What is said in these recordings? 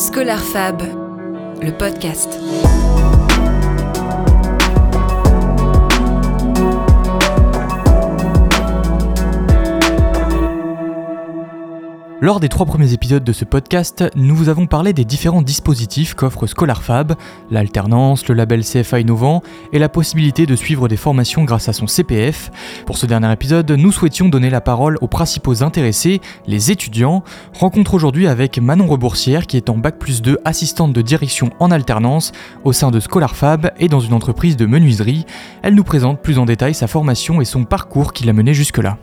Scholar Fab, le podcast. Lors des trois premiers épisodes de ce podcast, nous vous avons parlé des différents dispositifs qu'offre ScholarFab, l'alternance, le label CFA innovant et la possibilité de suivre des formations grâce à son CPF. Pour ce dernier épisode, nous souhaitions donner la parole aux principaux intéressés, les étudiants. Rencontre aujourd'hui avec Manon Reboursière qui est en Bac plus 2 assistante de direction en alternance au sein de ScholarFab et dans une entreprise de menuiserie. Elle nous présente plus en détail sa formation et son parcours qui l'a mené jusque-là.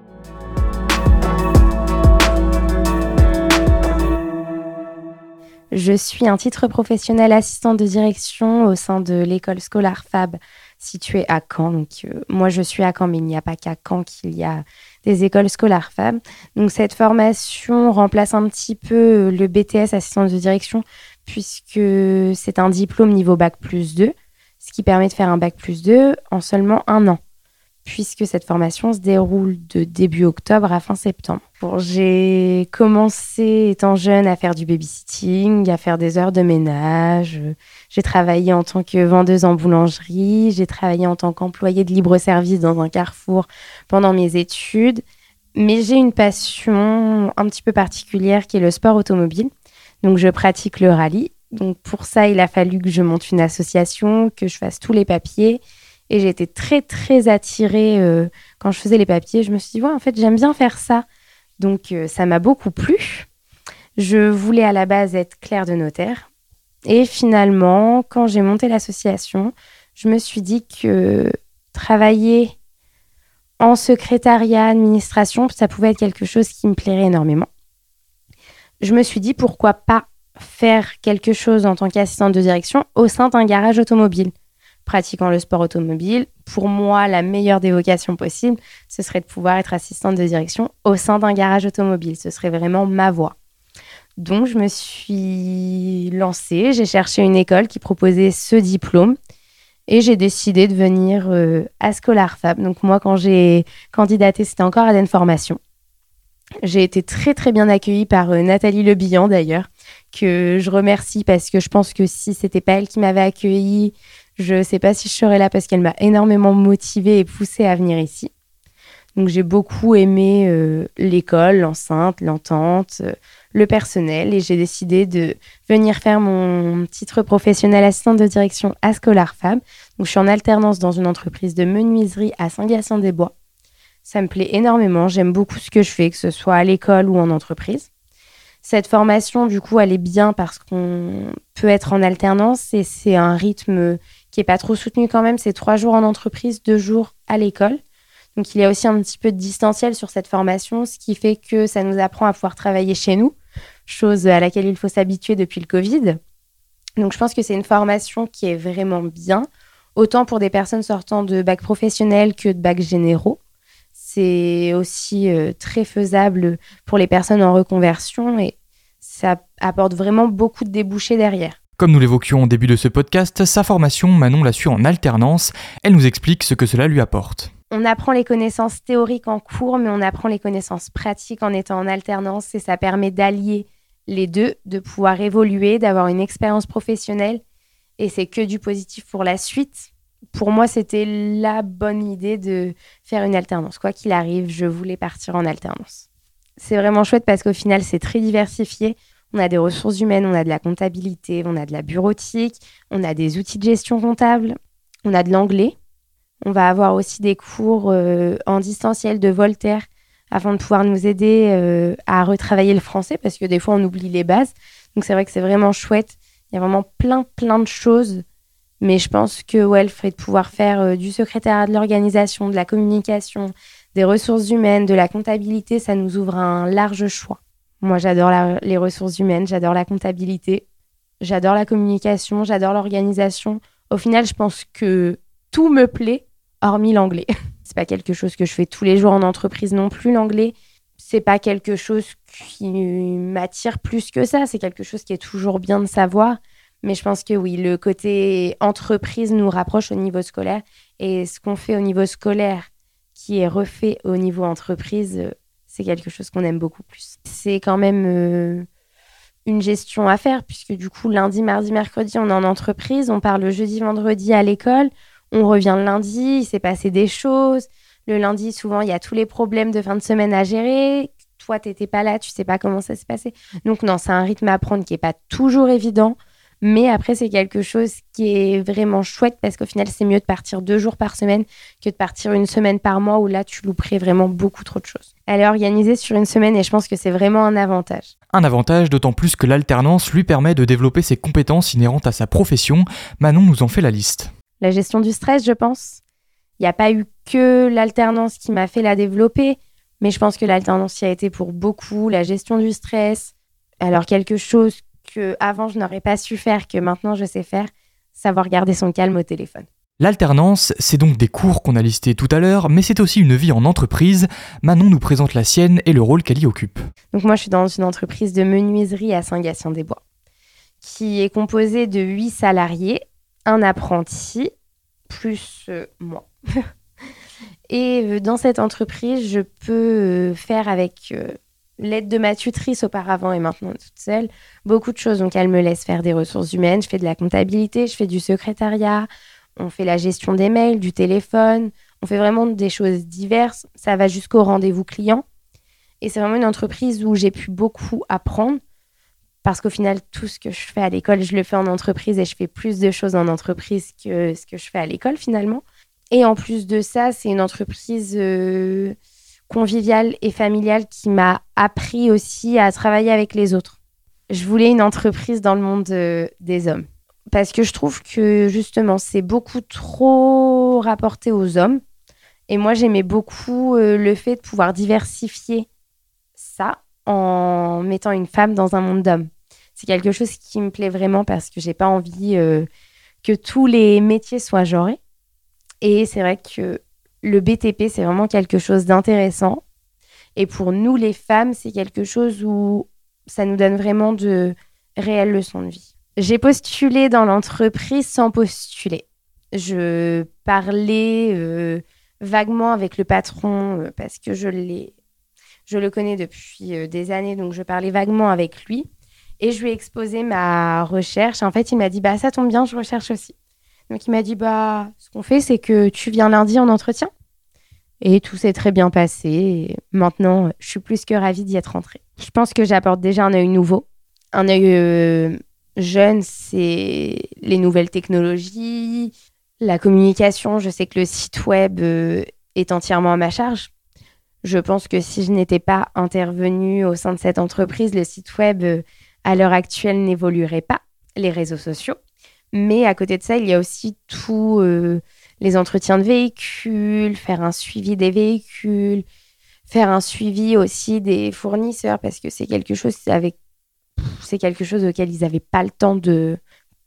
Je suis un titre professionnel assistant de direction au sein de l'école scolaire FAB située à Caen. Donc, euh, moi, je suis à Caen, mais il n'y a pas qu'à Caen qu'il y a des écoles scolaires FAB. Donc, cette formation remplace un petit peu le BTS assistant de direction, puisque c'est un diplôme niveau Bac plus 2, ce qui permet de faire un Bac plus 2 en seulement un an puisque cette formation se déroule de début octobre à fin septembre. j'ai commencé étant jeune à faire du babysitting, à faire des heures de ménage. J'ai travaillé en tant que vendeuse en boulangerie, j'ai travaillé en tant qu'employée de libre-service dans un carrefour pendant mes études. Mais j'ai une passion un petit peu particulière qui est le sport automobile. Donc je pratique le rallye. Donc pour ça, il a fallu que je monte une association, que je fasse tous les papiers et j'ai été très, très attirée euh, quand je faisais les papiers. Je me suis dit, ouais, en fait, j'aime bien faire ça. Donc, euh, ça m'a beaucoup plu. Je voulais à la base être clerc de notaire. Et finalement, quand j'ai monté l'association, je me suis dit que travailler en secrétariat, administration, ça pouvait être quelque chose qui me plairait énormément. Je me suis dit, pourquoi pas faire quelque chose en tant qu'assistante de direction au sein d'un garage automobile pratiquant le sport automobile. Pour moi, la meilleure des vocations possibles, ce serait de pouvoir être assistante de direction au sein d'un garage automobile. Ce serait vraiment ma voie. Donc, je me suis lancée, j'ai cherché une école qui proposait ce diplôme et j'ai décidé de venir euh, à Scholar Fab. Donc, moi, quand j'ai candidaté, c'était encore à l'information. J'ai été très, très bien accueillie par euh, Nathalie Lebillan, d'ailleurs, que je remercie parce que je pense que si c'était pas elle qui m'avait accueillie, je ne sais pas si je serai là parce qu'elle m'a énormément motivée et poussée à venir ici. Donc j'ai beaucoup aimé euh, l'école, l'enceinte, l'entente, euh, le personnel et j'ai décidé de venir faire mon titre professionnel assistant de direction à Scholar Fab. Donc je suis en alternance dans une entreprise de menuiserie à Saint-Gatien-des-Bois. Ça me plaît énormément, j'aime beaucoup ce que je fais, que ce soit à l'école ou en entreprise. Cette formation, du coup, elle est bien parce qu'on peut être en alternance et c'est un rythme qui est pas trop soutenu quand même. C'est trois jours en entreprise, deux jours à l'école. Donc il y a aussi un petit peu de distanciel sur cette formation, ce qui fait que ça nous apprend à pouvoir travailler chez nous, chose à laquelle il faut s'habituer depuis le Covid. Donc je pense que c'est une formation qui est vraiment bien, autant pour des personnes sortant de bac professionnel que de bac généraux. C'est aussi euh, très faisable pour les personnes en reconversion et ça apporte vraiment beaucoup de débouchés derrière. Comme nous l'évoquions au début de ce podcast, sa formation, Manon l'a su en alternance. Elle nous explique ce que cela lui apporte. On apprend les connaissances théoriques en cours, mais on apprend les connaissances pratiques en étant en alternance et ça permet d'allier les deux, de pouvoir évoluer, d'avoir une expérience professionnelle et c'est que du positif pour la suite. Pour moi, c'était la bonne idée de faire une alternance. Quoi qu'il arrive, je voulais partir en alternance. C'est vraiment chouette parce qu'au final, c'est très diversifié. On a des ressources humaines, on a de la comptabilité, on a de la bureautique, on a des outils de gestion comptable, on a de l'anglais. On va avoir aussi des cours euh, en distanciel de Voltaire afin de pouvoir nous aider euh, à retravailler le français parce que des fois on oublie les bases. Donc c'est vrai que c'est vraiment chouette. Il y a vraiment plein plein de choses. Mais je pense que ouais, le de pouvoir faire euh, du secrétariat de l'organisation, de la communication, des ressources humaines, de la comptabilité, ça nous ouvre un large choix. Moi, j'adore les ressources humaines, j'adore la comptabilité, j'adore la communication, j'adore l'organisation. Au final, je pense que tout me plaît, hormis l'anglais. c'est pas quelque chose que je fais tous les jours en entreprise non plus, l'anglais. C'est pas quelque chose qui m'attire plus que ça. C'est quelque chose qui est toujours bien de savoir. Mais je pense que oui, le côté entreprise nous rapproche au niveau scolaire. Et ce qu'on fait au niveau scolaire, qui est refait au niveau entreprise, c'est quelque chose qu'on aime beaucoup plus. C'est quand même euh, une gestion à faire, puisque du coup, lundi, mardi, mercredi, on est en entreprise, on part le jeudi, vendredi à l'école, on revient le lundi, il s'est passé des choses. Le lundi, souvent, il y a tous les problèmes de fin de semaine à gérer. Toi, tu n'étais pas là, tu sais pas comment ça s'est passé. Donc, non, c'est un rythme à prendre qui n'est pas toujours évident. Mais après, c'est quelque chose qui est vraiment chouette parce qu'au final, c'est mieux de partir deux jours par semaine que de partir une semaine par mois où là, tu louperais vraiment beaucoup trop de choses. Elle est organisée sur une semaine et je pense que c'est vraiment un avantage. Un avantage d'autant plus que l'alternance lui permet de développer ses compétences inhérentes à sa profession. Manon nous en fait la liste. La gestion du stress, je pense. Il n'y a pas eu que l'alternance qui m'a fait la développer, mais je pense que l'alternance y a été pour beaucoup. La gestion du stress. Alors, quelque chose que avant je n'aurais pas su faire, que maintenant je sais faire, savoir garder son calme au téléphone. L'alternance, c'est donc des cours qu'on a listés tout à l'heure, mais c'est aussi une vie en entreprise. Manon nous présente la sienne et le rôle qu'elle y occupe. Donc moi, je suis dans une entreprise de menuiserie à Saint-Gatien-des-Bois, qui est composée de 8 salariés, un apprenti, plus euh, moi. et euh, dans cette entreprise, je peux euh, faire avec l'aide de ma tutrice auparavant et maintenant toute seule, beaucoup de choses. Donc, elle me laisse faire des ressources humaines, je fais de la comptabilité, je fais du secrétariat, on fait la gestion des mails, du téléphone, on fait vraiment des choses diverses. Ça va jusqu'au rendez-vous client. Et c'est vraiment une entreprise où j'ai pu beaucoup apprendre parce qu'au final, tout ce que je fais à l'école, je le fais en entreprise et je fais plus de choses en entreprise que ce que je fais à l'école finalement. Et en plus de ça, c'est une entreprise euh, conviviale et familiale qui m'a appris aussi à travailler avec les autres. Je voulais une entreprise dans le monde euh, des hommes parce que je trouve que justement c'est beaucoup trop rapporté aux hommes et moi j'aimais beaucoup euh, le fait de pouvoir diversifier ça en mettant une femme dans un monde d'hommes. C'est quelque chose qui me plaît vraiment parce que j'ai pas envie euh, que tous les métiers soient genrés. Et c'est vrai que le BTP, c'est vraiment quelque chose d'intéressant. Et pour nous, les femmes, c'est quelque chose où ça nous donne vraiment de réelles leçons de vie. J'ai postulé dans l'entreprise sans postuler. Je parlais euh, vaguement avec le patron euh, parce que je, le connais depuis euh, des années, donc je parlais vaguement avec lui. Et je lui ai exposé ma recherche. En fait, il m'a dit Bah, ça tombe bien, je recherche aussi. Donc il m'a dit bah ce qu'on fait c'est que tu viens lundi en entretien. Et tout s'est très bien passé. maintenant, je suis plus que ravie d'y être rentrée. Je pense que j'apporte déjà un œil nouveau. Un œil euh, jeune, c'est les nouvelles technologies, la communication. Je sais que le site web euh, est entièrement à ma charge. Je pense que si je n'étais pas intervenue au sein de cette entreprise, le site web, euh, à l'heure actuelle, n'évoluerait pas. Les réseaux sociaux. Mais à côté de ça, il y a aussi tous euh, les entretiens de véhicules, faire un suivi des véhicules, faire un suivi aussi des fournisseurs parce que c'est quelque chose avec c'est quelque chose auquel ils n'avaient pas le temps de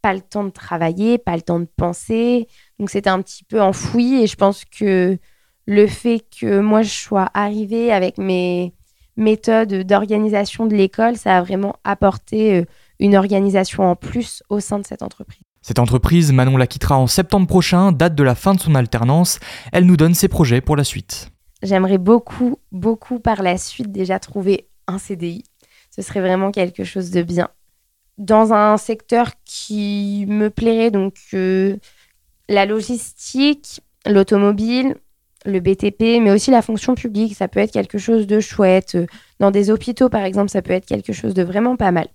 pas le temps de travailler, pas le temps de penser. Donc c'était un petit peu enfoui et je pense que le fait que moi je sois arrivée avec mes méthodes d'organisation de l'école, ça a vraiment apporté euh, une organisation en plus au sein de cette entreprise. Cette entreprise, Manon la quittera en septembre prochain, date de la fin de son alternance. Elle nous donne ses projets pour la suite. J'aimerais beaucoup, beaucoup par la suite déjà trouver un CDI. Ce serait vraiment quelque chose de bien. Dans un secteur qui me plairait, donc euh, la logistique, l'automobile, le BTP, mais aussi la fonction publique, ça peut être quelque chose de chouette. Dans des hôpitaux, par exemple, ça peut être quelque chose de vraiment pas mal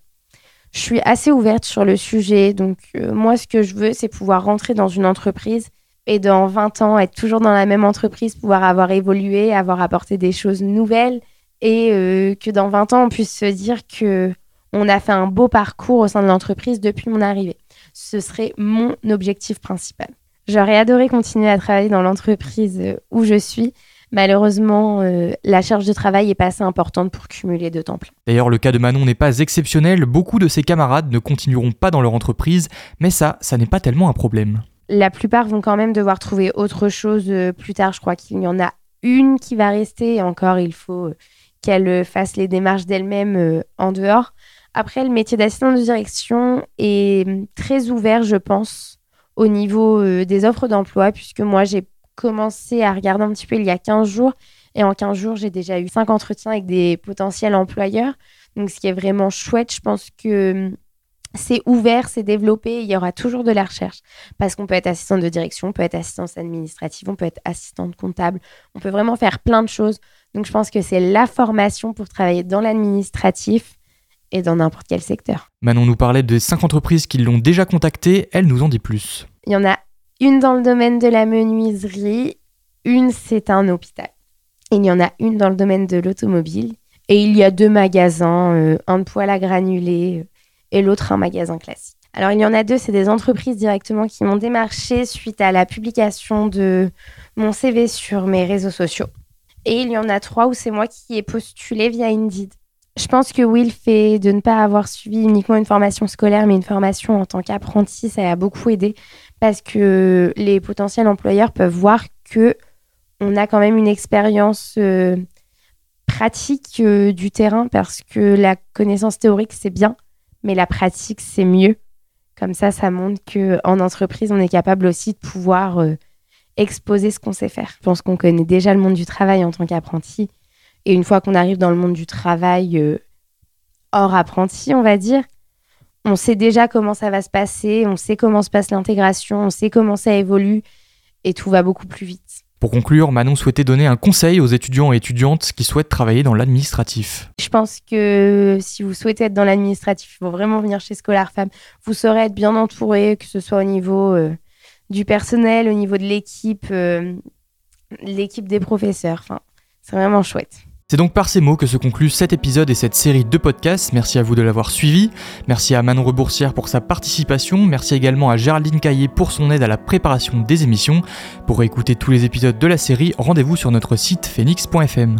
je suis assez ouverte sur le sujet. Donc, euh, moi, ce que je veux, c'est pouvoir rentrer dans une entreprise et dans 20 ans, être toujours dans la même entreprise, pouvoir avoir évolué, avoir apporté des choses nouvelles et euh, que dans 20 ans, on puisse se dire que on a fait un beau parcours au sein de l'entreprise depuis mon arrivée. Ce serait mon objectif principal. J'aurais adoré continuer à travailler dans l'entreprise où je suis, malheureusement, euh, la charge de travail est pas assez importante pour cumuler de temps plein. D'ailleurs, le cas de Manon n'est pas exceptionnel. Beaucoup de ses camarades ne continueront pas dans leur entreprise, mais ça, ça n'est pas tellement un problème. La plupart vont quand même devoir trouver autre chose euh, plus tard. Je crois qu'il y en a une qui va rester et encore, il faut euh, qu'elle fasse les démarches d'elle-même en dehors. Après, le métier d'assistant de direction est hum, très ouvert, je pense, au niveau des offres d'emploi, puisque moi, j'ai commencé à regarder un petit peu il y a 15 jours. Et en 15 jours, j'ai déjà eu 5 entretiens avec des potentiels employeurs. Donc, ce qui est vraiment chouette, je pense que c'est ouvert, c'est développé, il y aura toujours de la recherche. Parce qu'on peut être assistante de direction, on peut être assistante administrative, on peut être assistante comptable, on peut vraiment faire plein de choses. Donc je pense que c'est la formation pour travailler dans l'administratif et dans n'importe quel secteur. Manon nous parlait de cinq entreprises qui l'ont déjà contactée, elle nous en dit plus. Il y en a une dans le domaine de la menuiserie, une c'est un hôpital. il y en a une dans le domaine de l'automobile. Et il y a deux magasins, euh, un de poêle à granulés, euh, et l'autre un magasin classique. Alors il y en a deux, c'est des entreprises directement qui m'ont démarché suite à la publication de mon CV sur mes réseaux sociaux. Et il y en a trois où c'est moi qui ai postulé via Indeed. Je pense que oui, le fait de ne pas avoir suivi uniquement une formation scolaire, mais une formation en tant qu'apprenti, ça a beaucoup aidé parce que les potentiels employeurs peuvent voir que on a quand même une expérience euh, pratique euh, du terrain parce que la connaissance théorique, c'est bien, mais la pratique, c'est mieux. Comme ça, ça montre qu'en entreprise, on est capable aussi de pouvoir euh, exposer ce qu'on sait faire. Je pense qu'on connaît déjà le monde du travail en tant qu'apprenti. Et une fois qu'on arrive dans le monde du travail hors apprenti, on va dire, on sait déjà comment ça va se passer, on sait comment se passe l'intégration, on sait comment ça évolue et tout va beaucoup plus vite. Pour conclure, Manon souhaitait donner un conseil aux étudiants et étudiantes qui souhaitent travailler dans l'administratif. Je pense que si vous souhaitez être dans l'administratif, il faut vraiment venir chez Scholar Femme. Vous saurez être bien entouré, que ce soit au niveau euh, du personnel, au niveau de l'équipe, euh, l'équipe des professeurs. Enfin, c'est vraiment chouette. C'est donc par ces mots que se conclut cet épisode et cette série de podcasts. Merci à vous de l'avoir suivi. Merci à Manon Reboursière pour sa participation. Merci également à Géraldine Caillé pour son aide à la préparation des émissions. Pour écouter tous les épisodes de la série, rendez-vous sur notre site phoenix.fm.